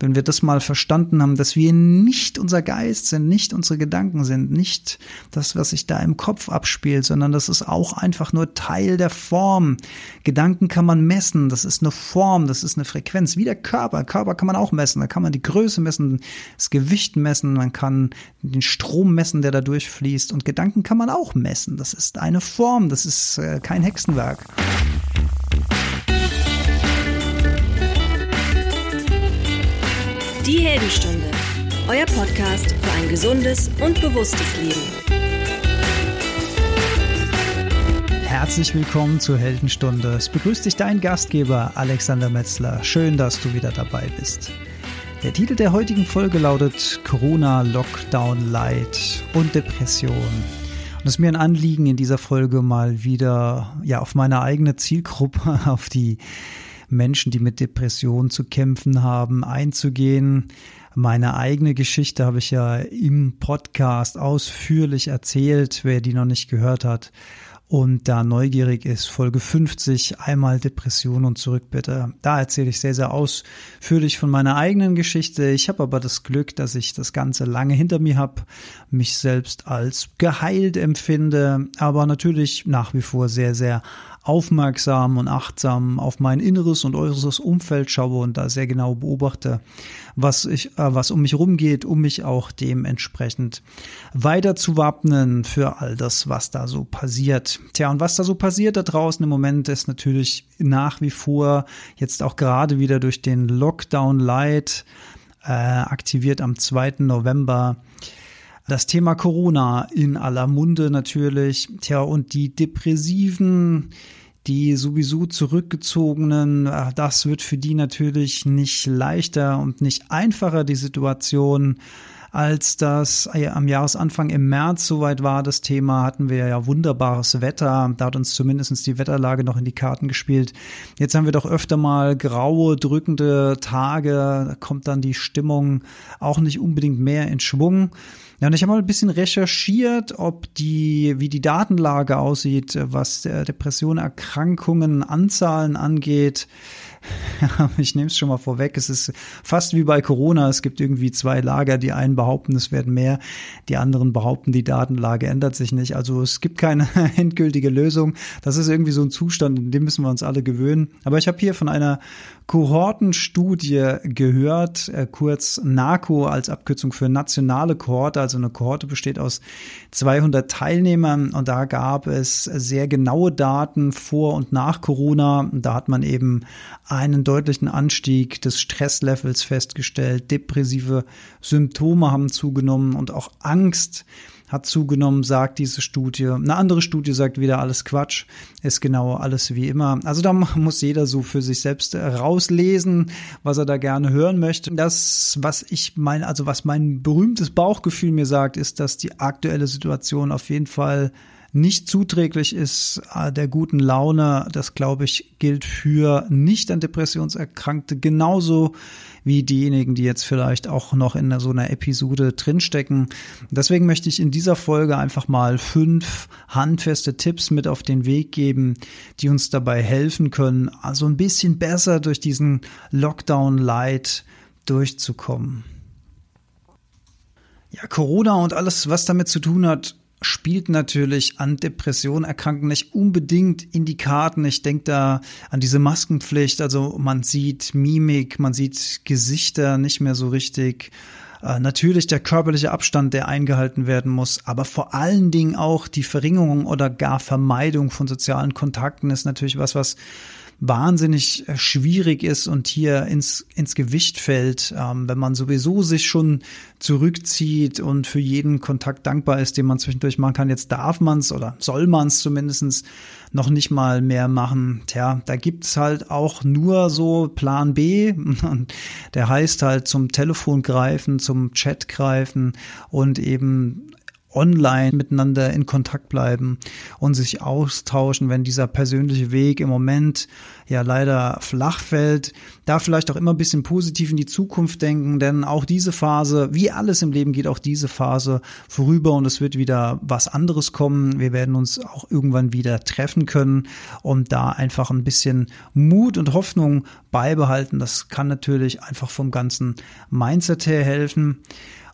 wenn wir das mal verstanden haben, dass wir nicht unser Geist sind, nicht unsere Gedanken sind, nicht das, was sich da im Kopf abspielt, sondern das ist auch einfach nur Teil der Form. Gedanken kann man messen, das ist eine Form, das ist eine Frequenz, wie der Körper. Körper kann man auch messen, da kann man die Größe messen, das Gewicht messen, man kann den Strom messen, der da durchfließt und Gedanken kann man auch messen. Das ist eine Form, das ist äh, kein Hexenwerk. Die Heldenstunde, euer Podcast für ein gesundes und bewusstes Leben. Herzlich willkommen zur Heldenstunde. Es begrüßt dich dein Gastgeber Alexander Metzler. Schön, dass du wieder dabei bist. Der Titel der heutigen Folge lautet Corona, Lockdown, Light und Depression. Und es ist mir ein Anliegen, in dieser Folge mal wieder ja auf meine eigene Zielgruppe, auf die Menschen, die mit Depressionen zu kämpfen haben, einzugehen. Meine eigene Geschichte habe ich ja im Podcast ausführlich erzählt, wer die noch nicht gehört hat und da neugierig ist, Folge 50, einmal Depression und zurück bitte. Da erzähle ich sehr, sehr ausführlich von meiner eigenen Geschichte. Ich habe aber das Glück, dass ich das Ganze lange hinter mir habe, mich selbst als geheilt empfinde, aber natürlich nach wie vor sehr, sehr aufmerksam und achtsam auf mein inneres und äußeres Umfeld schaue und da sehr genau beobachte, was ich, äh, was um mich rumgeht, um mich auch dementsprechend weiter zu wappnen für all das, was da so passiert. Tja, und was da so passiert da draußen im Moment ist natürlich nach wie vor jetzt auch gerade wieder durch den Lockdown Light äh, aktiviert am 2. November das Thema Corona in aller Munde natürlich. Tja, und die depressiven, die sowieso zurückgezogenen, äh, das wird für die natürlich nicht leichter und nicht einfacher, die Situation als das äh, am Jahresanfang im März soweit war, das Thema, hatten wir ja wunderbares Wetter. Da hat uns zumindest die Wetterlage noch in die Karten gespielt. Jetzt haben wir doch öfter mal graue, drückende Tage. Da kommt dann die Stimmung auch nicht unbedingt mehr in Schwung. Ja, und ich habe mal ein bisschen recherchiert, ob die, wie die Datenlage aussieht, was Depressionen, Erkrankungen, Anzahlen angeht. ich nehme es schon mal vorweg, es ist fast wie bei Corona, es gibt irgendwie zwei Lager, die einen behaupten, es werden mehr, die anderen behaupten, die Datenlage ändert sich nicht. Also es gibt keine endgültige Lösung. Das ist irgendwie so ein Zustand, in dem müssen wir uns alle gewöhnen. Aber ich habe hier von einer Kohortenstudie gehört, äh, kurz NACO als Abkürzung für nationale Kohorte. Also eine Kohorte besteht aus 200 Teilnehmern und da gab es sehr genaue Daten vor und nach Corona. Da hat man eben einen deutlichen Anstieg des Stresslevels festgestellt. Depressive Symptome haben zugenommen und auch Angst hat zugenommen, sagt diese Studie. Eine andere Studie sagt wieder alles Quatsch, ist genau alles wie immer. Also da muss jeder so für sich selbst rauslesen, was er da gerne hören möchte. Das, was ich meine, also was mein berühmtes Bauchgefühl mir sagt, ist, dass die aktuelle Situation auf jeden Fall nicht zuträglich ist äh, der guten Laune. Das, glaube ich, gilt für nicht an Depressionserkrankte genauso wie diejenigen, die jetzt vielleicht auch noch in so einer Episode drinstecken. Deswegen möchte ich in dieser Folge einfach mal fünf handfeste Tipps mit auf den Weg geben, die uns dabei helfen können, also ein bisschen besser durch diesen Lockdown Light durchzukommen. Ja, Corona und alles, was damit zu tun hat, spielt natürlich an Depressionen erkranken nicht unbedingt in die Karten. Ich denke da an diese Maskenpflicht. Also man sieht Mimik, man sieht Gesichter nicht mehr so richtig. Äh, natürlich der körperliche Abstand, der eingehalten werden muss, aber vor allen Dingen auch die Verringerung oder gar Vermeidung von sozialen Kontakten ist natürlich was, was wahnsinnig äh, schwierig ist und hier ins, ins Gewicht fällt, ähm, wenn man sowieso sich schon zurückzieht und für jeden Kontakt dankbar ist, den man zwischendurch machen kann. Jetzt darf man es oder soll man es zumindestens noch nicht mal mehr machen. Tja, da gibt's halt auch nur so Plan B. Der heißt halt zum Telefon greifen, zum Chat greifen und eben online miteinander in Kontakt bleiben und sich austauschen, wenn dieser persönliche Weg im Moment ja leider flach fällt. Da vielleicht auch immer ein bisschen positiv in die Zukunft denken, denn auch diese Phase, wie alles im Leben geht auch diese Phase vorüber und es wird wieder was anderes kommen. Wir werden uns auch irgendwann wieder treffen können und da einfach ein bisschen Mut und Hoffnung beibehalten. Das kann natürlich einfach vom ganzen Mindset her helfen.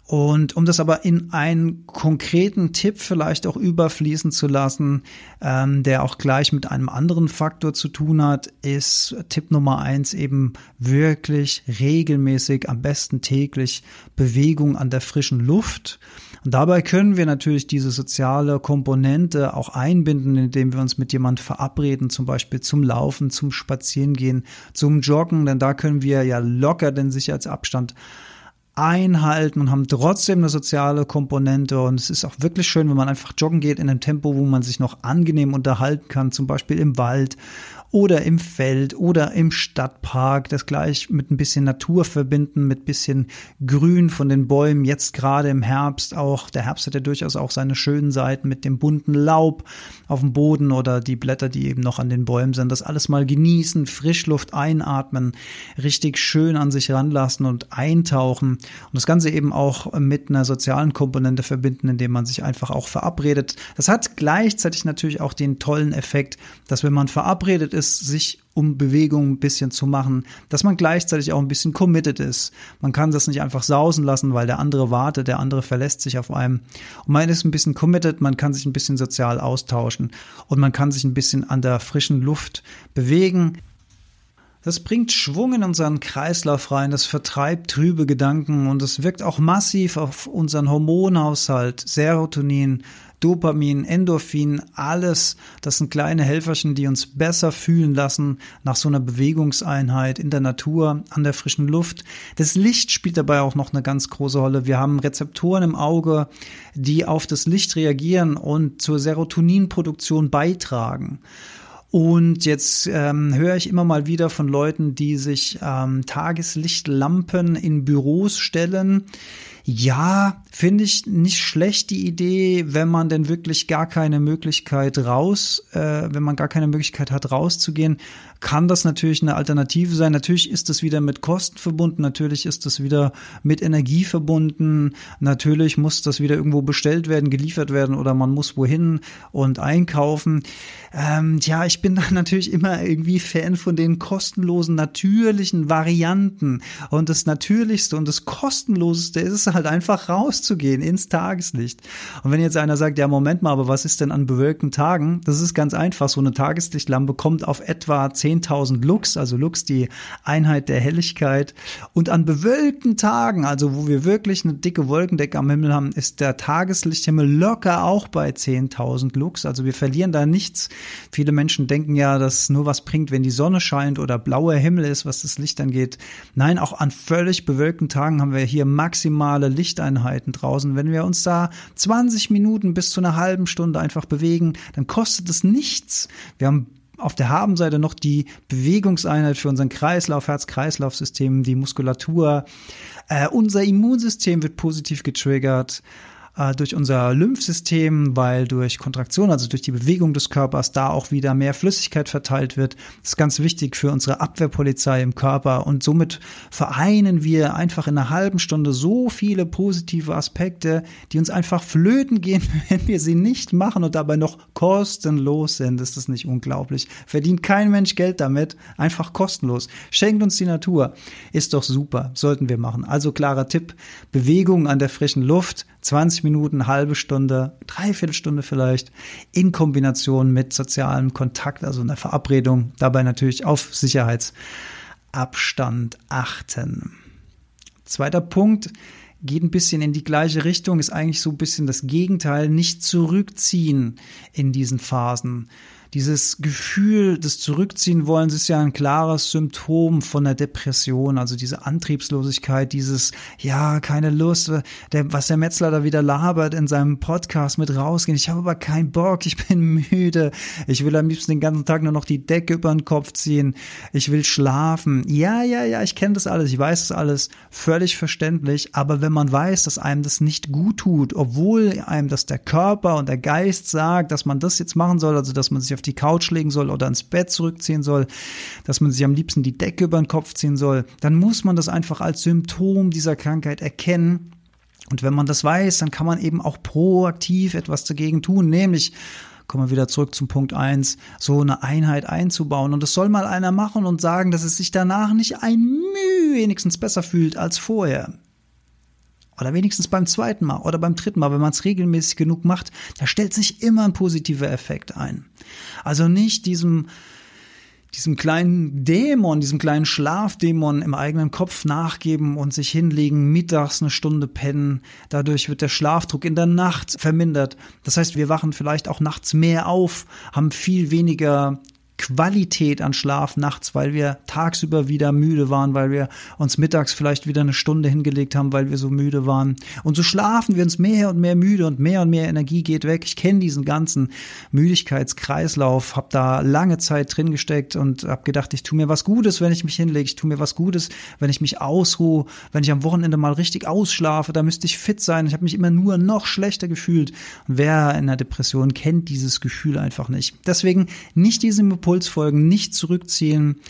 Und um das aber in einen konkreten Tipp vielleicht auch überfließen zu lassen, ähm, der auch gleich mit einem anderen Faktor zu tun hat, ist Tipp Nummer eins eben wirklich regelmäßig, am besten täglich Bewegung an der frischen Luft. Und dabei können wir natürlich diese soziale Komponente auch einbinden, indem wir uns mit jemand verabreden, zum Beispiel zum Laufen, zum Spazierengehen, zum Joggen, denn da können wir ja locker den Sicherheitsabstand einhalten und haben trotzdem eine soziale Komponente. Und es ist auch wirklich schön, wenn man einfach joggen geht in einem Tempo, wo man sich noch angenehm unterhalten kann, zum Beispiel im Wald oder im Feld oder im Stadtpark, das gleich mit ein bisschen Natur verbinden, mit bisschen Grün von den Bäumen, jetzt gerade im Herbst auch. Der Herbst hat ja durchaus auch seine schönen Seiten mit dem bunten Laub auf dem Boden oder die Blätter, die eben noch an den Bäumen sind. Das alles mal genießen, Frischluft einatmen, richtig schön an sich ranlassen und eintauchen und das Ganze eben auch mit einer sozialen Komponente verbinden, indem man sich einfach auch verabredet. Das hat gleichzeitig natürlich auch den tollen Effekt, dass wenn man verabredet ist, sich um Bewegung ein bisschen zu machen, dass man gleichzeitig auch ein bisschen committed ist. Man kann das nicht einfach sausen lassen, weil der andere wartet, der andere verlässt sich auf einem. Und man ist ein bisschen committed, man kann sich ein bisschen sozial austauschen und man kann sich ein bisschen an der frischen Luft bewegen. Das bringt Schwung in unseren Kreislauf rein, das vertreibt trübe Gedanken und es wirkt auch massiv auf unseren Hormonhaushalt, Serotonin, Dopamin, Endorphin, alles. Das sind kleine Helferchen, die uns besser fühlen lassen nach so einer Bewegungseinheit in der Natur, an der frischen Luft. Das Licht spielt dabei auch noch eine ganz große Rolle. Wir haben Rezeptoren im Auge, die auf das Licht reagieren und zur Serotoninproduktion beitragen. Und jetzt ähm, höre ich immer mal wieder von Leuten, die sich ähm, Tageslichtlampen in Büros stellen. Ja, finde ich nicht schlecht die Idee, wenn man denn wirklich gar keine Möglichkeit raus, äh, wenn man gar keine Möglichkeit hat rauszugehen, kann das natürlich eine Alternative sein. Natürlich ist das wieder mit Kosten verbunden, natürlich ist das wieder mit Energie verbunden, natürlich muss das wieder irgendwo bestellt werden, geliefert werden oder man muss wohin und einkaufen. Ähm, ja, ich bin da natürlich immer irgendwie Fan von den kostenlosen, natürlichen Varianten. Und das Natürlichste und das Kostenloseste ist es halt einfach rauszugehen ins Tageslicht. Und wenn jetzt einer sagt, ja, Moment mal, aber was ist denn an bewölkten Tagen? Das ist ganz einfach. So eine Tageslichtlampe kommt auf etwa 10.000 Lux, also Lux die Einheit der Helligkeit. Und an bewölkten Tagen, also wo wir wirklich eine dicke Wolkendecke am Himmel haben, ist der Tageslichthimmel locker auch bei 10.000 Lux. Also wir verlieren da nichts. Viele Menschen denken ja, dass nur was bringt, wenn die Sonne scheint oder blauer Himmel ist, was das Licht angeht. Nein, auch an völlig bewölkten Tagen haben wir hier maximale maximale Lichteinheiten draußen. Wenn wir uns da 20 Minuten bis zu einer halben Stunde einfach bewegen, dann kostet es nichts. Wir haben auf der Habenseite noch die Bewegungseinheit für unseren Kreislauf, Herz-Kreislauf-System, die Muskulatur. Äh, unser Immunsystem wird positiv getriggert äh, durch unser Lymphsystem, weil durch Kontraktion, also durch die Bewegung des Körpers, da auch wieder mehr Flüssigkeit verteilt wird. Das ist ganz wichtig für unsere Abwehrpolizei im Körper und somit vereinen wir einfach in einer halben Stunde so viele positive Aspekte, die uns einfach flöten gehen, wenn wir sie nicht machen und dabei noch kostenlos sind. Ist das nicht unglaublich? Verdient kein Mensch Geld damit, einfach kostenlos. Schenkt uns die Natur. Ist doch super, sollten wir machen. Also klarer Tipp, Bewegung an der frischen Luft, 20 Minuten, halbe Stunde, dreiviertel Stunde vielleicht, in Kombination mit sozialem Kontakt, also einer Verabredung, dabei natürlich auf Sicherheitsabstand achten. Zweiter Punkt geht ein bisschen in die gleiche Richtung, ist eigentlich so ein bisschen das Gegenteil, nicht zurückziehen in diesen Phasen. Dieses Gefühl des Zurückziehen-Wollens ist ja ein klares Symptom von der Depression, also diese Antriebslosigkeit, dieses, ja, keine Lust, der, was der Metzler da wieder labert in seinem Podcast mit rausgehen. Ich habe aber keinen Bock, ich bin müde, ich will am liebsten den ganzen Tag nur noch die Decke über den Kopf ziehen, ich will schlafen. Ja, ja, ja, ich kenne das alles, ich weiß das alles, völlig verständlich, aber wenn man weiß, dass einem das nicht gut tut, obwohl einem das der Körper und der Geist sagt, dass man das jetzt machen soll, also dass man sich auf die Couch legen soll oder ins Bett zurückziehen soll, dass man sich am liebsten die Decke über den Kopf ziehen soll, dann muss man das einfach als Symptom dieser Krankheit erkennen. Und wenn man das weiß, dann kann man eben auch proaktiv etwas dagegen tun, nämlich kommen wir wieder zurück zum Punkt eins, so eine Einheit einzubauen. Und das soll mal einer machen und sagen, dass es sich danach nicht ein Mühe wenigstens besser fühlt als vorher. Oder wenigstens beim zweiten Mal oder beim dritten Mal, wenn man es regelmäßig genug macht, da stellt sich immer ein positiver Effekt ein. Also nicht diesem, diesem kleinen Dämon, diesem kleinen Schlafdämon im eigenen Kopf nachgeben und sich hinlegen, mittags eine Stunde pennen. Dadurch wird der Schlafdruck in der Nacht vermindert. Das heißt, wir wachen vielleicht auch nachts mehr auf, haben viel weniger Qualität an Schlaf nachts, weil wir tagsüber wieder müde waren, weil wir uns mittags vielleicht wieder eine Stunde hingelegt haben, weil wir so müde waren. Und so schlafen wir uns mehr und mehr müde und mehr und mehr Energie geht weg. Ich kenne diesen ganzen Müdigkeitskreislauf, habe da lange Zeit drin gesteckt und habe gedacht, ich tue mir was Gutes, wenn ich mich hinlege. Ich tue mir was Gutes, wenn ich mich ausruhe, wenn ich am Wochenende mal richtig ausschlafe. Da müsste ich fit sein. Ich habe mich immer nur noch schlechter gefühlt. Und wer in der Depression kennt dieses Gefühl einfach nicht. Deswegen nicht diesem Impulsfolgen, nicht zurückziehen,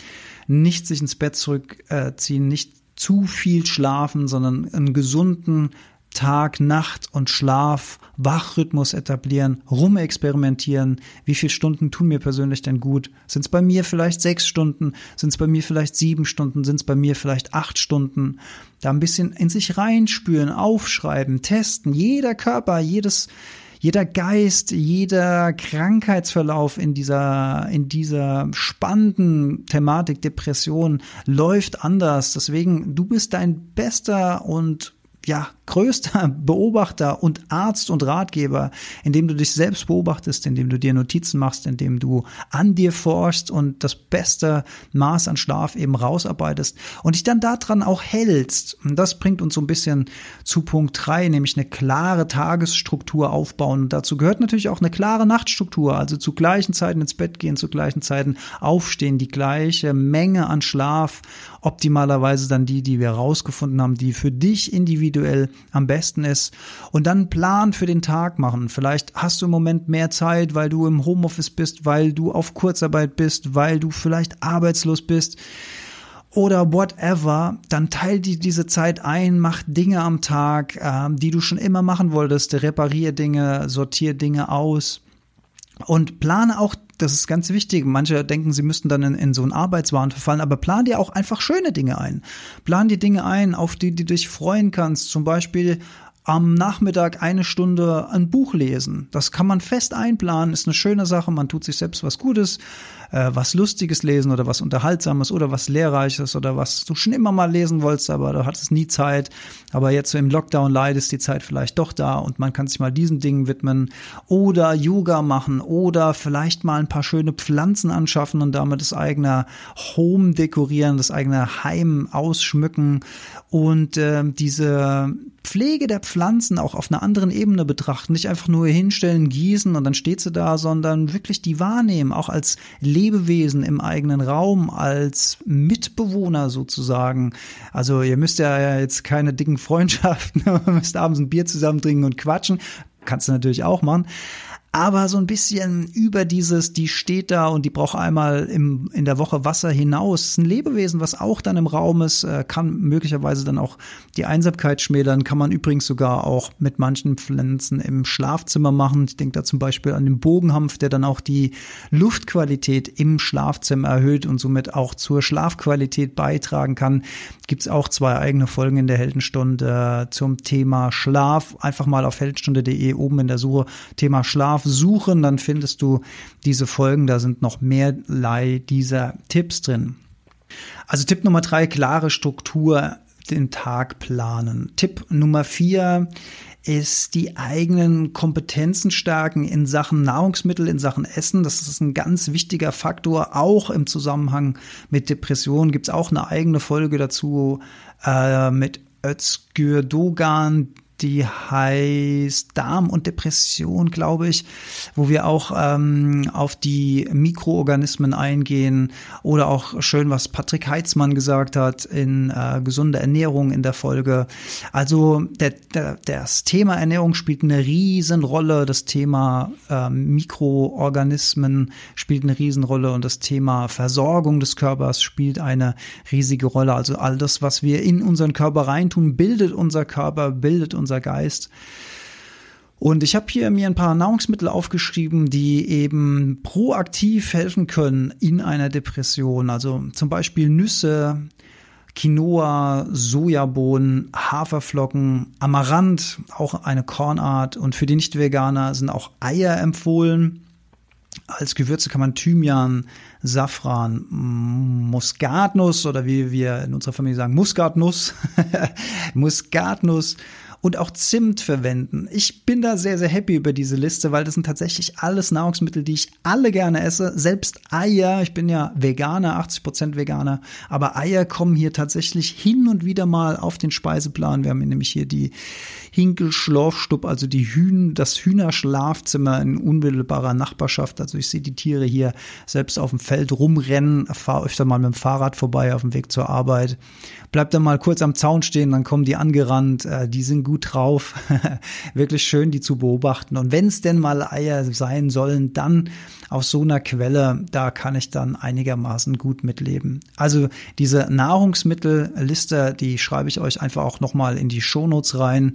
nicht sich ins Bett zurückziehen, nicht zu viel schlafen, sondern einen gesunden Tag, Nacht und Schlaf, Wachrhythmus etablieren, rumexperimentieren. Wie viele Stunden tun mir persönlich denn gut? Sind es bei mir vielleicht sechs Stunden? Sind es bei mir vielleicht sieben Stunden? Sind es bei mir vielleicht acht Stunden? Da ein bisschen in sich reinspüren, aufschreiben, testen. Jeder Körper, jedes, jeder Geist, jeder Krankheitsverlauf in dieser, in dieser spannenden Thematik Depression läuft anders. Deswegen, du bist dein bester und ja, größter Beobachter und Arzt und Ratgeber, indem du dich selbst beobachtest, indem du dir Notizen machst, indem du an dir forschst und das beste Maß an Schlaf eben rausarbeitest und dich dann daran auch hältst. Und das bringt uns so ein bisschen zu Punkt drei, nämlich eine klare Tagesstruktur aufbauen. Und dazu gehört natürlich auch eine klare Nachtstruktur, also zu gleichen Zeiten ins Bett gehen, zu gleichen Zeiten aufstehen, die gleiche Menge an Schlaf, optimalerweise dann die, die wir rausgefunden haben, die für dich individuell am besten ist. Und dann einen Plan für den Tag machen. Vielleicht hast du im Moment mehr Zeit, weil du im Homeoffice bist, weil du auf Kurzarbeit bist, weil du vielleicht arbeitslos bist oder whatever, dann teil die diese Zeit ein, mach Dinge am Tag, äh, die du schon immer machen wolltest, reparier Dinge, sortier Dinge aus. Und plane auch das ist ganz wichtig. Manche denken, sie müssten dann in, in so einen Arbeitswahn verfallen, aber plan dir auch einfach schöne Dinge ein. Plan dir Dinge ein, auf die, die du dich freuen kannst. Zum Beispiel am Nachmittag eine Stunde ein Buch lesen. Das kann man fest einplanen, ist eine schöne Sache, man tut sich selbst was Gutes äh, was Lustiges lesen oder was Unterhaltsames oder was Lehrreiches oder was du schon immer mal lesen wolltest, aber du hattest nie Zeit. Aber jetzt so im Lockdown leidest die Zeit vielleicht doch da und man kann sich mal diesen Dingen widmen oder Yoga machen oder vielleicht mal ein paar schöne Pflanzen anschaffen und damit das eigene Home dekorieren, das eigene Heim ausschmücken und äh, diese Pflege der Pflanzen auch auf einer anderen Ebene betrachten, nicht einfach nur hinstellen, gießen und dann steht sie da, sondern wirklich die wahrnehmen, auch als Lebewesen im eigenen Raum, als Mitbewohner sozusagen. Also ihr müsst ja jetzt keine dicken Freundschaften, müsst abends ein Bier zusammen trinken und quatschen. Kannst du natürlich auch machen aber so ein bisschen über dieses, die steht da und die braucht einmal im, in der Woche Wasser hinaus. Ein Lebewesen, was auch dann im Raum ist, äh, kann möglicherweise dann auch die Einsamkeit schmälern, kann man übrigens sogar auch mit manchen Pflanzen im Schlafzimmer machen. Ich denke da zum Beispiel an den Bogenhampf, der dann auch die Luftqualität im Schlafzimmer erhöht und somit auch zur Schlafqualität beitragen kann. Gibt es auch zwei eigene Folgen in der Heldenstunde zum Thema Schlaf. Einfach mal auf heldenstunde.de oben in der Suche Thema Schlaf Schlaf suchen, dann findest du diese Folgen, da sind noch mehrlei dieser Tipps drin. Also Tipp Nummer drei, klare Struktur den Tag planen. Tipp Nummer vier ist die eigenen Kompetenzen stärken in Sachen Nahrungsmittel, in Sachen Essen. Das ist ein ganz wichtiger Faktor, auch im Zusammenhang mit Depressionen. Gibt es auch eine eigene Folge dazu äh, mit Özgür Dogan, die heißt Darm und Depression, glaube ich, wo wir auch ähm, auf die Mikroorganismen eingehen oder auch schön, was Patrick Heitzmann gesagt hat in äh, gesunde Ernährung in der Folge. Also der, der, das Thema Ernährung spielt eine Riesenrolle, das Thema äh, Mikroorganismen spielt eine Riesenrolle und das Thema Versorgung des Körpers spielt eine riesige Rolle. Also all das, was wir in unseren Körper reintun, bildet unser Körper, bildet unser unser Geist. Und ich habe hier mir ein paar Nahrungsmittel aufgeschrieben, die eben proaktiv helfen können in einer Depression. Also zum Beispiel Nüsse, Quinoa, Sojabohnen, Haferflocken, Amaranth, auch eine Kornart. Und für die Nicht-Veganer sind auch Eier empfohlen. Als Gewürze kann man Thymian, Safran, Muskatnuss oder wie wir in unserer Familie sagen, Muskatnuss, Muskatnuss und auch Zimt verwenden. Ich bin da sehr, sehr happy über diese Liste, weil das sind tatsächlich alles Nahrungsmittel, die ich alle gerne esse. Selbst Eier, ich bin ja Veganer, 80 Prozent Veganer, aber Eier kommen hier tatsächlich hin und wieder mal auf den Speiseplan. Wir haben nämlich hier die Hinkelschlafstub, also die Hühn, das Hühnerschlafzimmer in unmittelbarer Nachbarschaft. Also ich sehe die Tiere hier selbst auf dem Feld rumrennen, fahre öfter mal mit dem Fahrrad vorbei auf dem Weg zur Arbeit. Bleib dann mal kurz am Zaun stehen, dann kommen die angerannt, äh, die sind gut drauf. Wirklich schön, die zu beobachten. Und wenn es denn mal Eier sein sollen, dann aus so einer Quelle, da kann ich dann einigermaßen gut mitleben. Also diese Nahrungsmittelliste, die schreibe ich euch einfach auch nochmal in die Shownotes rein.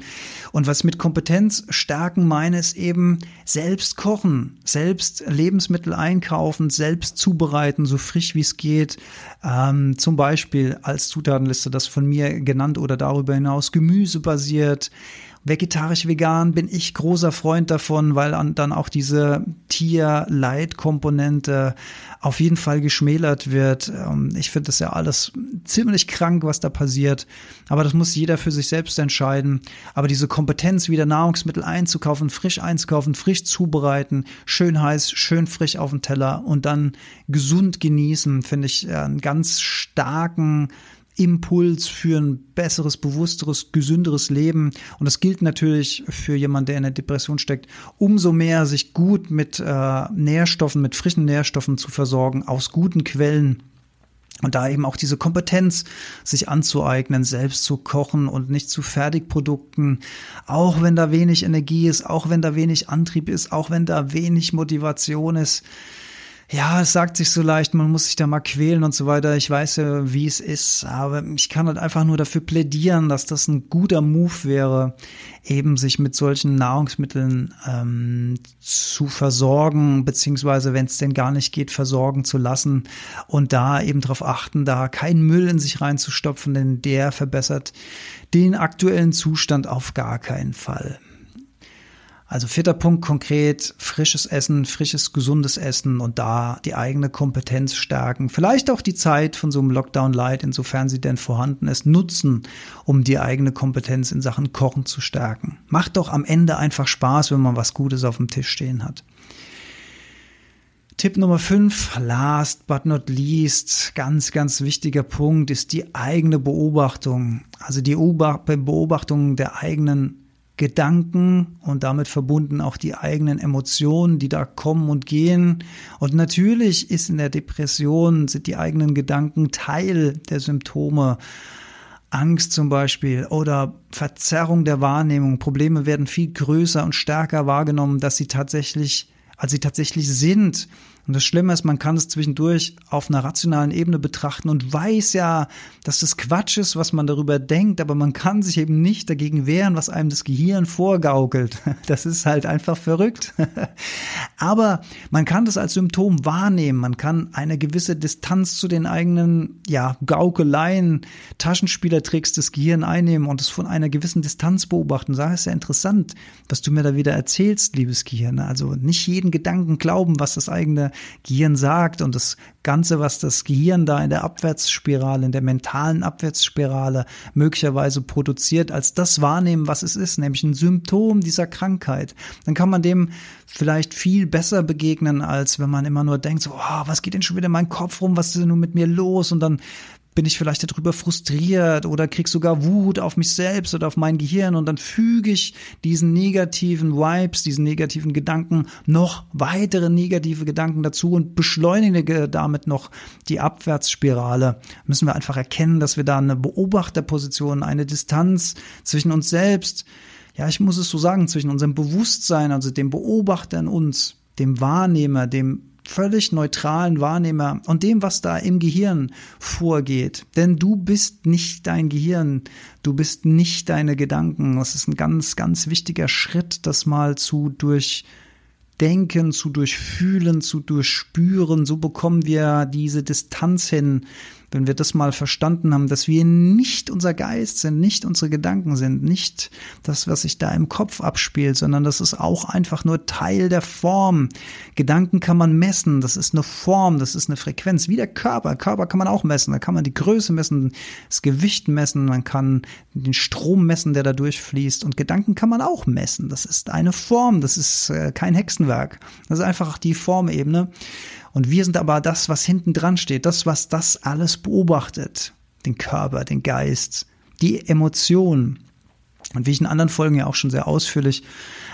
Und was mit Kompetenz stärken meine, ist eben selbst kochen, selbst Lebensmittel einkaufen, selbst zubereiten, so frisch wie es geht. Ähm, zum Beispiel als Zutatenliste das von mir genannt oder darüber hinaus gemüsebasiert Vegetarisch-vegan bin ich großer Freund davon, weil dann auch diese Tier-Leid-Komponente auf jeden Fall geschmälert wird. Ähm, ich finde das ja alles ziemlich krank, was da passiert. Aber das muss jeder für sich selbst entscheiden. Aber diese Kompetenz, wieder Nahrungsmittel einzukaufen, frisch einzukaufen, frisch zubereiten, schön heiß, schön frisch auf den Teller und dann gesund genießen, finde ich äh, einen ganz starken Impuls für ein besseres, bewussteres, gesünderes Leben. Und das gilt natürlich für jemanden, der in der Depression steckt, umso mehr sich gut mit äh, Nährstoffen, mit frischen Nährstoffen zu versorgen, aus guten Quellen. Und da eben auch diese Kompetenz, sich anzueignen, selbst zu kochen und nicht zu Fertigprodukten, auch wenn da wenig Energie ist, auch wenn da wenig Antrieb ist, auch wenn da wenig Motivation ist ja, es sagt sich so leicht, man muss sich da mal quälen und so weiter. Ich weiß ja, wie es ist, aber ich kann halt einfach nur dafür plädieren, dass das ein guter Move wäre, eben sich mit solchen Nahrungsmitteln ähm, zu versorgen, beziehungsweise, wenn es denn gar nicht geht, versorgen zu lassen und da eben darauf achten, da keinen Müll in sich reinzustopfen, denn der verbessert den aktuellen Zustand auf gar keinen Fall. Also vierter Punkt konkret, frisches Essen, frisches, gesundes Essen und da die eigene Kompetenz stärken. Vielleicht auch die Zeit von so einem Lockdown Light, insofern sie denn vorhanden ist, nutzen, um die eigene Kompetenz in Sachen Kochen zu stärken. Macht doch am Ende einfach Spaß, wenn man was Gutes auf dem Tisch stehen hat. Tipp Nummer 5, last but not least, ganz, ganz wichtiger Punkt, ist die eigene Beobachtung. Also die Beobachtung der eigenen Gedanken und damit verbunden auch die eigenen Emotionen, die da kommen und gehen. Und natürlich ist in der Depression, sind die eigenen Gedanken Teil der Symptome. Angst zum Beispiel oder Verzerrung der Wahrnehmung. Probleme werden viel größer und stärker wahrgenommen, dass sie tatsächlich, als sie tatsächlich sind. Und das Schlimme ist, man kann es zwischendurch auf einer rationalen Ebene betrachten und weiß ja, dass das Quatsch ist, was man darüber denkt, aber man kann sich eben nicht dagegen wehren, was einem das Gehirn vorgaukelt. Das ist halt einfach verrückt. Aber man kann das als Symptom wahrnehmen. Man kann eine gewisse Distanz zu den eigenen, ja, Gaukeleien, Taschenspielertricks des Gehirns einnehmen und es von einer gewissen Distanz beobachten. Sag, ist ja interessant, was du mir da wieder erzählst, liebes Gehirn. Also nicht jeden Gedanken glauben, was das eigene Gehirn sagt und das Ganze, was das Gehirn da in der Abwärtsspirale, in der mentalen Abwärtsspirale möglicherweise produziert, als das wahrnehmen, was es ist, nämlich ein Symptom dieser Krankheit. Dann kann man dem vielleicht viel besser begegnen, als wenn man immer nur denkt, so, oh, was geht denn schon wieder in meinem Kopf rum, was ist denn nun mit mir los? Und dann bin ich vielleicht darüber frustriert oder krieg sogar Wut auf mich selbst oder auf mein Gehirn und dann füge ich diesen negativen Vibes, diesen negativen Gedanken noch weitere negative Gedanken dazu und beschleunige damit noch die Abwärtsspirale. Müssen wir einfach erkennen, dass wir da eine Beobachterposition, eine Distanz zwischen uns selbst, ja, ich muss es so sagen, zwischen unserem Bewusstsein, also dem Beobachter in uns, dem Wahrnehmer, dem völlig neutralen Wahrnehmer und dem, was da im Gehirn vorgeht. Denn du bist nicht dein Gehirn, du bist nicht deine Gedanken. Das ist ein ganz, ganz wichtiger Schritt, das mal zu durchdenken, zu durchfühlen, zu durchspüren. So bekommen wir diese Distanz hin wenn wir das mal verstanden haben, dass wir nicht unser Geist sind, nicht unsere Gedanken sind, nicht das, was sich da im Kopf abspielt, sondern das ist auch einfach nur Teil der Form. Gedanken kann man messen, das ist eine Form, das ist eine Frequenz, wie der Körper. Körper kann man auch messen, da kann man die Größe messen, das Gewicht messen, man kann den Strom messen, der da durchfließt und Gedanken kann man auch messen. Das ist eine Form, das ist äh, kein Hexenwerk. Das ist einfach die Formebene. Und wir sind aber das, was hinten dran steht, das, was das alles beobachtet. Den Körper, den Geist, die Emotionen. Und wie ich in anderen Folgen ja auch schon sehr ausführlich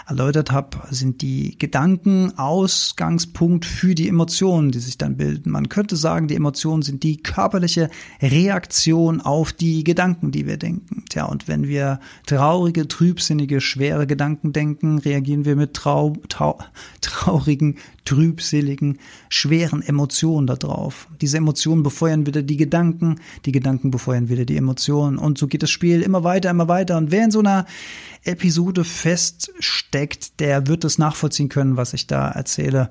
erläutert habe, sind die Gedanken Ausgangspunkt für die Emotionen, die sich dann bilden. Man könnte sagen, die Emotionen sind die körperliche Reaktion auf die Gedanken, die wir denken. Tja, und wenn wir traurige, trübsinnige, schwere Gedanken denken, reagieren wir mit trau trau traurigen, trübseligen, schweren Emotionen darauf. Diese Emotionen befeuern wieder die Gedanken, die Gedanken befeuern wieder die Emotionen und so geht das Spiel immer weiter, immer weiter. Und wer in so einer Episode feststeckt, der wird es nachvollziehen können, was ich da erzähle.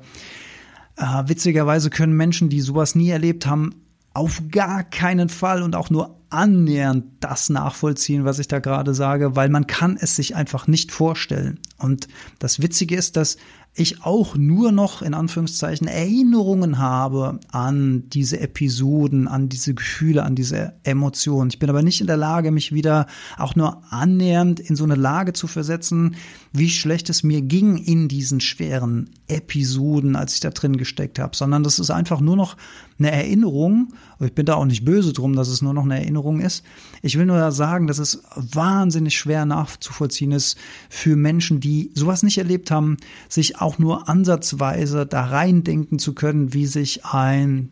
Äh, witzigerweise können Menschen, die sowas nie erlebt haben, auf gar keinen Fall und auch nur annähernd das nachvollziehen, was ich da gerade sage, weil man kann es sich einfach nicht vorstellen. Und das Witzige ist, dass ich auch nur noch in Anführungszeichen Erinnerungen habe an diese Episoden, an diese Gefühle, an diese Emotionen. Ich bin aber nicht in der Lage, mich wieder auch nur annähernd in so eine Lage zu versetzen, wie schlecht es mir ging in diesen schweren Episoden, als ich da drin gesteckt habe, sondern das ist einfach nur noch eine Erinnerung. Ich bin da auch nicht böse drum, dass es nur noch eine Erinnerung ist. Ich will nur sagen, dass es wahnsinnig schwer nachzuvollziehen ist für Menschen, die sowas nicht erlebt haben, sich auch nur ansatzweise da reindenken zu können, wie sich ein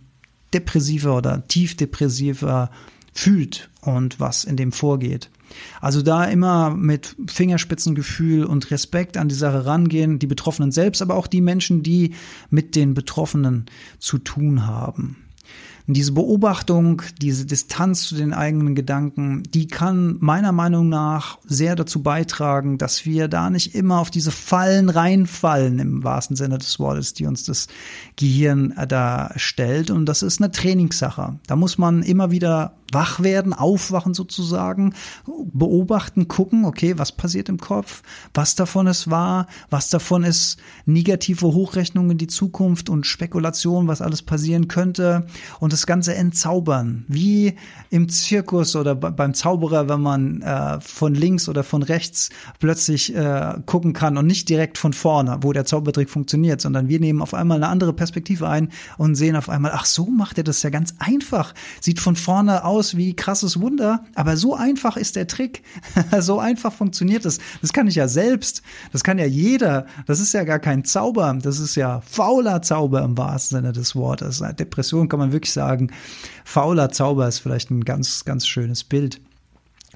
depressiver oder tiefdepressiver fühlt und was in dem vorgeht. Also da immer mit Fingerspitzengefühl und Respekt an die Sache rangehen, die Betroffenen selbst, aber auch die Menschen, die mit den Betroffenen zu tun haben. Und diese Beobachtung, diese Distanz zu den eigenen Gedanken, die kann meiner Meinung nach sehr dazu beitragen, dass wir da nicht immer auf diese Fallen reinfallen, im wahrsten Sinne des Wortes, die uns das Gehirn da stellt. Und das ist eine Trainingssache. Da muss man immer wieder wach werden, aufwachen sozusagen, beobachten, gucken, okay, was passiert im Kopf, was davon ist wahr, was davon ist negative Hochrechnung in die Zukunft und Spekulation, was alles passieren könnte und das Ganze entzaubern, wie im Zirkus oder beim Zauberer, wenn man äh, von links oder von rechts plötzlich äh, gucken kann und nicht direkt von vorne, wo der Zaubertrick funktioniert, sondern wir nehmen auf einmal eine andere Perspektive ein und sehen auf einmal, ach so macht er das ja ganz einfach, sieht von vorne aus aus wie krasses Wunder, aber so einfach ist der Trick. so einfach funktioniert es. Das. das kann ich ja selbst. Das kann ja jeder. Das ist ja gar kein Zauber. Das ist ja fauler Zauber im wahrsten Sinne des Wortes. Depression kann man wirklich sagen. Fauler Zauber ist vielleicht ein ganz, ganz schönes Bild.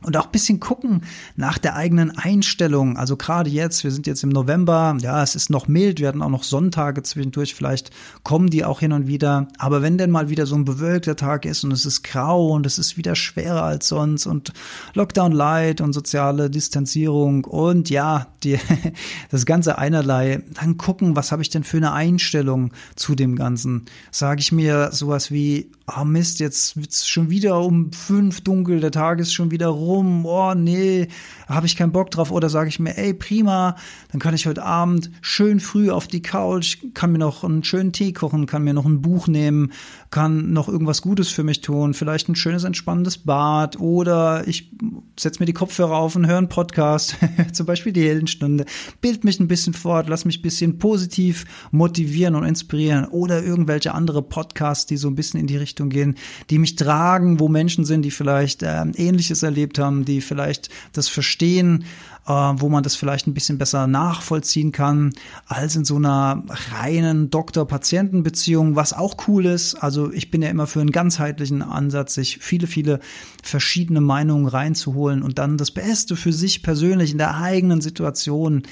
Und auch bisschen gucken nach der eigenen Einstellung. Also gerade jetzt, wir sind jetzt im November, ja, es ist noch mild, wir hatten auch noch Sonntage zwischendurch, vielleicht kommen die auch hin und wieder. Aber wenn denn mal wieder so ein bewölkter Tag ist und es ist grau und es ist wieder schwerer als sonst und Lockdown Light und soziale Distanzierung und ja, die, das ganze einerlei, dann gucken, was habe ich denn für eine Einstellung zu dem Ganzen? Sage ich mir sowas wie, ah Mist, jetzt wird's schon wieder um fünf dunkel, der Tag ist schon wieder rum, oh nee, habe ich keinen Bock drauf. Oder sage ich mir, ey, prima, dann kann ich heute Abend schön früh auf die Couch, kann mir noch einen schönen Tee kochen, kann mir noch ein Buch nehmen, kann noch irgendwas Gutes für mich tun, vielleicht ein schönes, entspannendes Bad. Oder ich setze mir die Kopfhörer auf und höre einen Podcast, zum Beispiel die Heldenstunde, bild mich ein bisschen fort, lass mich ein bisschen positiv motivieren und inspirieren. Oder irgendwelche andere Podcasts, die so ein bisschen in die Richtung Richtung gehen, die mich tragen, wo Menschen sind, die vielleicht äh, Ähnliches erlebt haben, die vielleicht das verstehen, äh, wo man das vielleicht ein bisschen besser nachvollziehen kann, als in so einer reinen Doktor-Patienten-Beziehung, was auch cool ist. Also ich bin ja immer für einen ganzheitlichen Ansatz, sich viele, viele verschiedene Meinungen reinzuholen und dann das Beste für sich persönlich in der eigenen Situation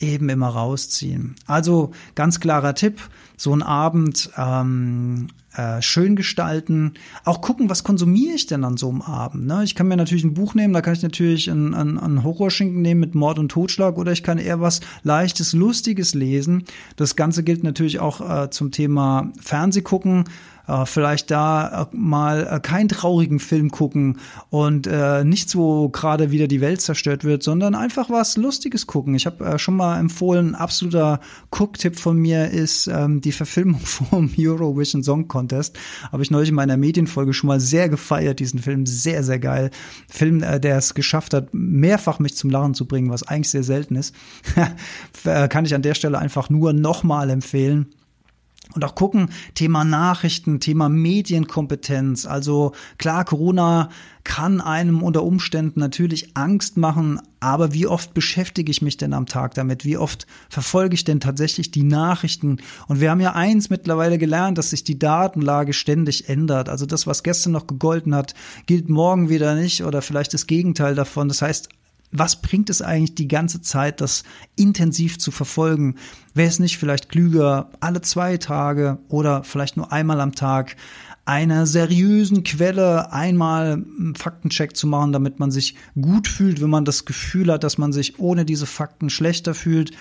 eben immer rausziehen. Also ganz klarer Tipp, so ein Abend ähm, äh, schön gestalten, auch gucken, was konsumiere ich denn an so einem Abend. Ne? Ich kann mir natürlich ein Buch nehmen, da kann ich natürlich einen, einen, einen Horrorschinken nehmen mit Mord und Totschlag oder ich kann eher was Leichtes, Lustiges lesen. Das Ganze gilt natürlich auch äh, zum Thema Fernsehgucken äh, vielleicht da äh, mal äh, keinen traurigen Film gucken und äh, nichts, wo gerade wieder die Welt zerstört wird, sondern einfach was Lustiges gucken. Ich habe äh, schon mal empfohlen, absoluter Cook-Tipp von mir ist ähm, die Verfilmung vom Eurovision Song Contest. Habe ich neulich in meiner Medienfolge schon mal sehr gefeiert, diesen Film. Sehr, sehr geil. Film, äh, der es geschafft hat, mehrfach mich zum Lachen zu bringen, was eigentlich sehr selten ist. Äh, kann ich an der Stelle einfach nur nochmal empfehlen. Und auch gucken, Thema Nachrichten, Thema Medienkompetenz. Also klar, Corona kann einem unter Umständen natürlich Angst machen, aber wie oft beschäftige ich mich denn am Tag damit? Wie oft verfolge ich denn tatsächlich die Nachrichten? Und wir haben ja eins mittlerweile gelernt, dass sich die Datenlage ständig ändert. Also das, was gestern noch gegolten hat, gilt morgen wieder nicht oder vielleicht das Gegenteil davon. Das heißt, was bringt es eigentlich die ganze Zeit, das intensiv zu verfolgen? Wäre es nicht vielleicht klüger, alle zwei Tage oder vielleicht nur einmal am Tag einer seriösen Quelle einmal einen Faktencheck zu machen, damit man sich gut fühlt, wenn man das Gefühl hat, dass man sich ohne diese Fakten schlechter fühlt,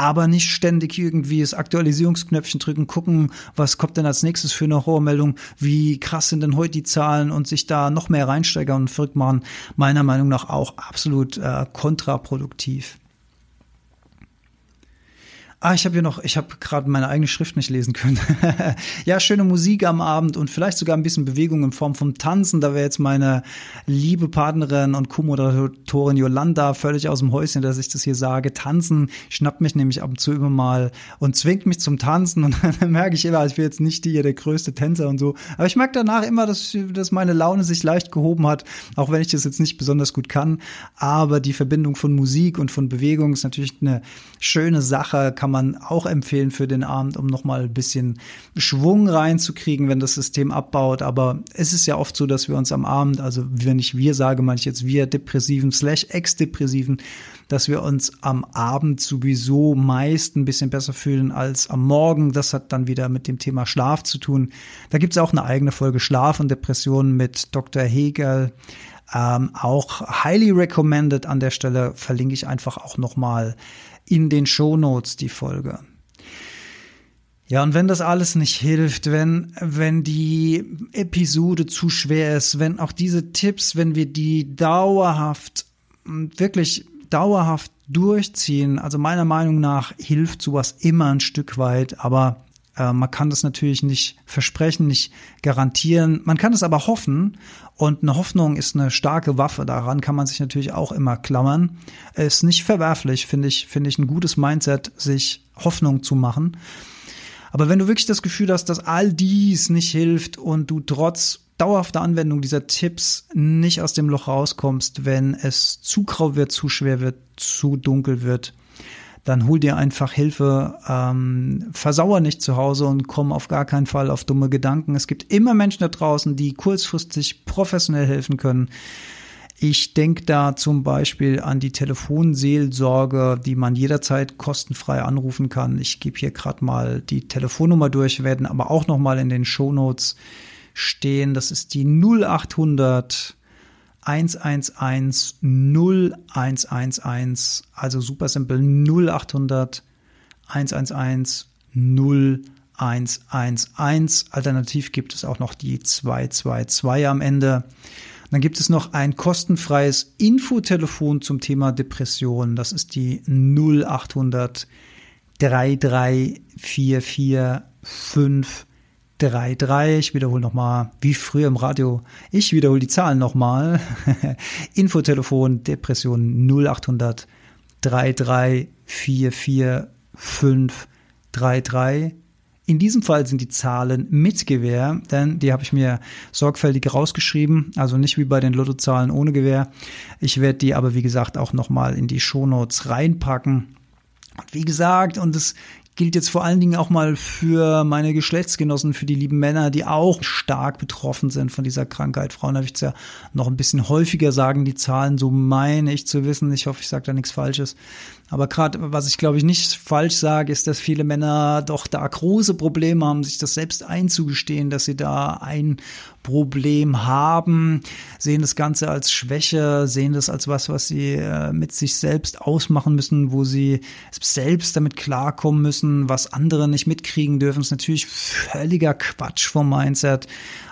aber nicht ständig irgendwie das Aktualisierungsknöpfchen drücken, gucken, was kommt denn als nächstes für eine Horrormeldung, wie krass sind denn heute die Zahlen und sich da noch mehr reinsteigern und verrückt machen, meiner Meinung nach auch absolut äh, kontraproduktiv. Ah, ich habe hier noch, ich habe gerade meine eigene Schrift nicht lesen können. ja, schöne Musik am Abend und vielleicht sogar ein bisschen Bewegung in Form von Tanzen. Da wäre jetzt meine liebe Partnerin und Co-Moderatorin Yolanda völlig aus dem Häuschen, dass ich das hier sage. Tanzen schnappt mich nämlich ab und zu immer mal und zwingt mich zum Tanzen und dann merke ich immer, ich bin jetzt nicht die, der größte Tänzer und so. Aber ich merke danach immer, dass, dass meine Laune sich leicht gehoben hat, auch wenn ich das jetzt nicht besonders gut kann. Aber die Verbindung von Musik und von Bewegung ist natürlich eine schöne Sache, kann kann man auch empfehlen für den Abend, um nochmal ein bisschen Schwung reinzukriegen, wenn das System abbaut. Aber es ist ja oft so, dass wir uns am Abend, also wenn ich wir sage, meine ich jetzt wir Depressiven slash Ex-Depressiven, dass wir uns am Abend sowieso meist ein bisschen besser fühlen als am Morgen. Das hat dann wieder mit dem Thema Schlaf zu tun. Da gibt es auch eine eigene Folge Schlaf und Depressionen mit Dr. Hegel. Ähm, auch highly recommended an der Stelle verlinke ich einfach auch nochmal in den Shownotes die Folge. Ja, und wenn das alles nicht hilft, wenn, wenn die Episode zu schwer ist, wenn auch diese Tipps, wenn wir die dauerhaft, wirklich dauerhaft durchziehen, also meiner Meinung nach hilft sowas immer ein Stück weit, aber äh, man kann das natürlich nicht versprechen, nicht garantieren. Man kann es aber hoffen. Und eine Hoffnung ist eine starke Waffe. Daran kann man sich natürlich auch immer klammern. Ist nicht verwerflich, finde ich, finde ich ein gutes Mindset, sich Hoffnung zu machen. Aber wenn du wirklich das Gefühl hast, dass all dies nicht hilft und du trotz dauerhafter Anwendung dieser Tipps nicht aus dem Loch rauskommst, wenn es zu grau wird, zu schwer wird, zu dunkel wird, dann hol dir einfach Hilfe, ähm, versauer nicht zu Hause und komm auf gar keinen Fall auf dumme Gedanken. Es gibt immer Menschen da draußen, die kurzfristig professionell helfen können. Ich denke da zum Beispiel an die Telefonseelsorge, die man jederzeit kostenfrei anrufen kann. Ich gebe hier gerade mal die Telefonnummer durch, werden aber auch noch mal in den Shownotes stehen. Das ist die 0800 111 0111, also super simpel 0800 111 0111. 111. Alternativ gibt es auch noch die 222 am Ende. Dann gibt es noch ein kostenfreies Infotelefon zum Thema Depression. Das ist die 0800 3344 533. Ich wiederhole nochmal, wie früher im Radio. Ich wiederhole die Zahlen nochmal. Infotelefon Depression 0800 3344 533. In diesem Fall sind die Zahlen mit Gewähr, denn die habe ich mir sorgfältig rausgeschrieben, also nicht wie bei den Lottozahlen ohne Gewähr. Ich werde die aber wie gesagt auch nochmal in die Shownotes reinpacken. Und wie gesagt, und es gilt jetzt vor allen Dingen auch mal für meine Geschlechtsgenossen, für die lieben Männer, die auch stark betroffen sind von dieser Krankheit. Frauen habe ich es ja noch ein bisschen häufiger sagen, die Zahlen, so meine ich zu wissen. Ich hoffe, ich sage da nichts Falsches. Aber gerade, was ich glaube ich nicht falsch sage, ist, dass viele Männer doch da große Probleme haben, sich das selbst einzugestehen, dass sie da ein Problem haben, sehen das Ganze als Schwäche, sehen das als was, was sie äh, mit sich selbst ausmachen müssen, wo sie selbst damit klarkommen müssen, was andere nicht mitkriegen dürfen. Das ist natürlich völliger Quatsch vom Mindset.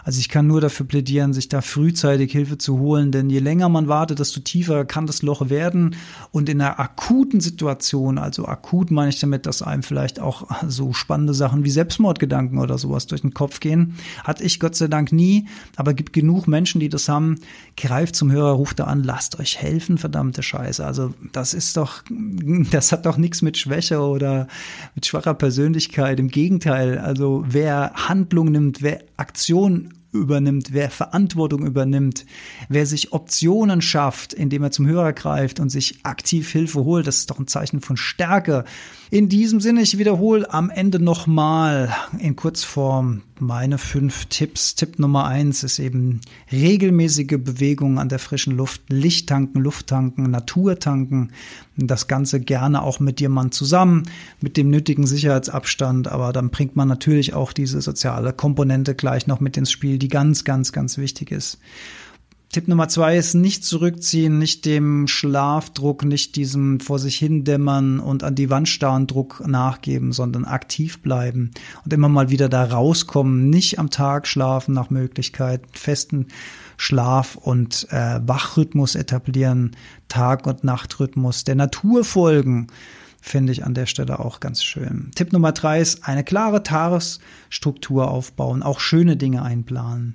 Also ich kann nur dafür plädieren, sich da frühzeitig Hilfe zu holen, denn je länger man wartet, desto tiefer kann das Loch werden. Und in einer akuten Situation, also akut meine ich damit, dass einem vielleicht auch so spannende Sachen wie Selbstmordgedanken oder sowas durch den Kopf gehen, hatte ich Gott sei Dank nie, aber gibt genug Menschen, die das haben. Greift zum Hörer, ruft da an, lasst euch helfen, verdammte Scheiße. Also das ist doch, das hat doch nichts mit Schwäche oder mit schwacher Persönlichkeit. Im Gegenteil, also wer Handlung nimmt, wer Aktion übernimmt, wer Verantwortung übernimmt, wer sich Optionen schafft, indem er zum Hörer greift und sich aktiv Hilfe holt, das ist doch ein Zeichen von Stärke. In diesem Sinne, ich wiederhole am Ende nochmal in Kurzform meine fünf Tipps. Tipp Nummer eins ist eben regelmäßige Bewegung an der frischen Luft, Licht tanken, Luft tanken, Natur tanken. Das Ganze gerne auch mit jemand zusammen, mit dem nötigen Sicherheitsabstand. Aber dann bringt man natürlich auch diese soziale Komponente gleich noch mit ins Spiel, die ganz, ganz, ganz wichtig ist. Tipp Nummer zwei ist nicht zurückziehen, nicht dem Schlafdruck, nicht diesem vor sich hindämmern und an die Wand starren Druck nachgeben, sondern aktiv bleiben und immer mal wieder da rauskommen, nicht am Tag schlafen nach Möglichkeit, festen Schlaf und äh, Wachrhythmus etablieren, Tag- und Nachtrhythmus, der Natur folgen finde ich an der Stelle auch ganz schön. Tipp Nummer drei ist eine klare Tagesstruktur aufbauen, auch schöne Dinge einplanen.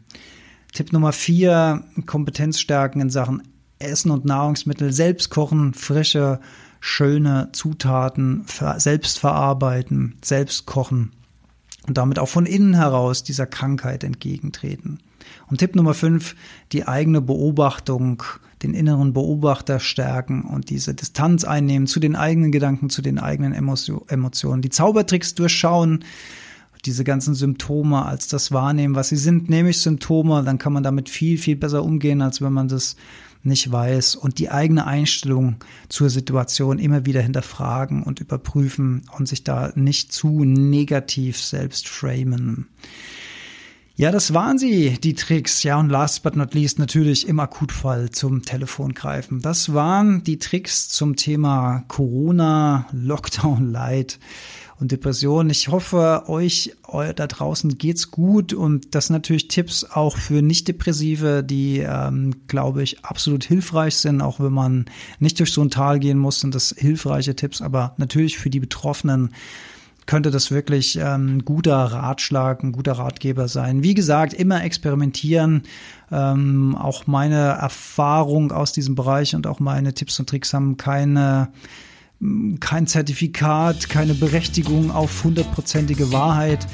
Tipp Nummer vier, Kompetenzstärken in Sachen Essen und Nahrungsmittel, selbst kochen, frische, schöne Zutaten, selbst verarbeiten, selbst kochen und damit auch von innen heraus dieser Krankheit entgegentreten. Und Tipp Nummer fünf, die eigene Beobachtung, den inneren Beobachter stärken und diese Distanz einnehmen zu den eigenen Gedanken, zu den eigenen Emotionen, die Zaubertricks durchschauen, diese ganzen Symptome als das wahrnehmen, was sie sind, nämlich Symptome, dann kann man damit viel, viel besser umgehen, als wenn man das nicht weiß und die eigene Einstellung zur Situation immer wieder hinterfragen und überprüfen und sich da nicht zu negativ selbst framen. Ja, das waren sie, die Tricks. Ja, und last but not least natürlich im Akutfall zum Telefon greifen. Das waren die Tricks zum Thema Corona, Lockdown Light und Depressionen. Ich hoffe, euch da draußen geht's gut und das sind natürlich Tipps auch für Nicht-Depressive, die, ähm, glaube ich, absolut hilfreich sind, auch wenn man nicht durch so ein Tal gehen muss, sind das hilfreiche Tipps, aber natürlich für die Betroffenen könnte das wirklich ähm, ein guter Ratschlag, ein guter Ratgeber sein. Wie gesagt, immer experimentieren. Ähm, auch meine Erfahrung aus diesem Bereich und auch meine Tipps und Tricks haben keine kein Zertifikat, keine Berechtigung auf hundertprozentige Wahrheit.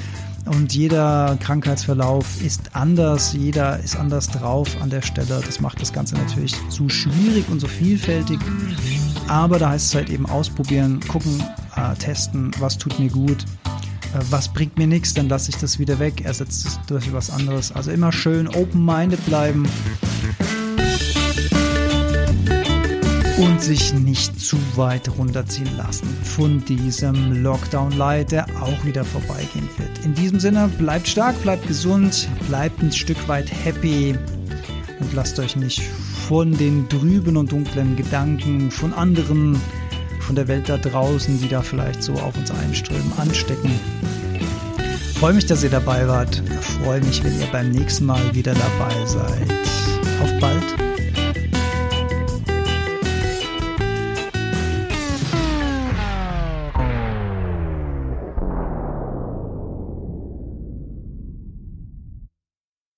Und jeder Krankheitsverlauf ist anders, jeder ist anders drauf an der Stelle. Das macht das Ganze natürlich so schwierig und so vielfältig. Aber da heißt es halt eben ausprobieren, gucken, äh, testen, was tut mir gut, äh, was bringt mir nichts, dann lasse ich das wieder weg, ersetze es durch was anderes. Also immer schön open-minded bleiben und sich nicht zu weit runterziehen lassen von diesem Lockdown Light, der auch wieder vorbeigehen wird. In diesem Sinne, bleibt stark, bleibt gesund, bleibt ein Stück weit happy und lasst euch nicht von den trüben und dunklen Gedanken von anderen, von der Welt da draußen, die da vielleicht so auf uns einströmen, anstecken freue mich, dass ihr dabei wart. Freue mich, wenn ihr beim nächsten Mal wieder dabei seid. Auf bald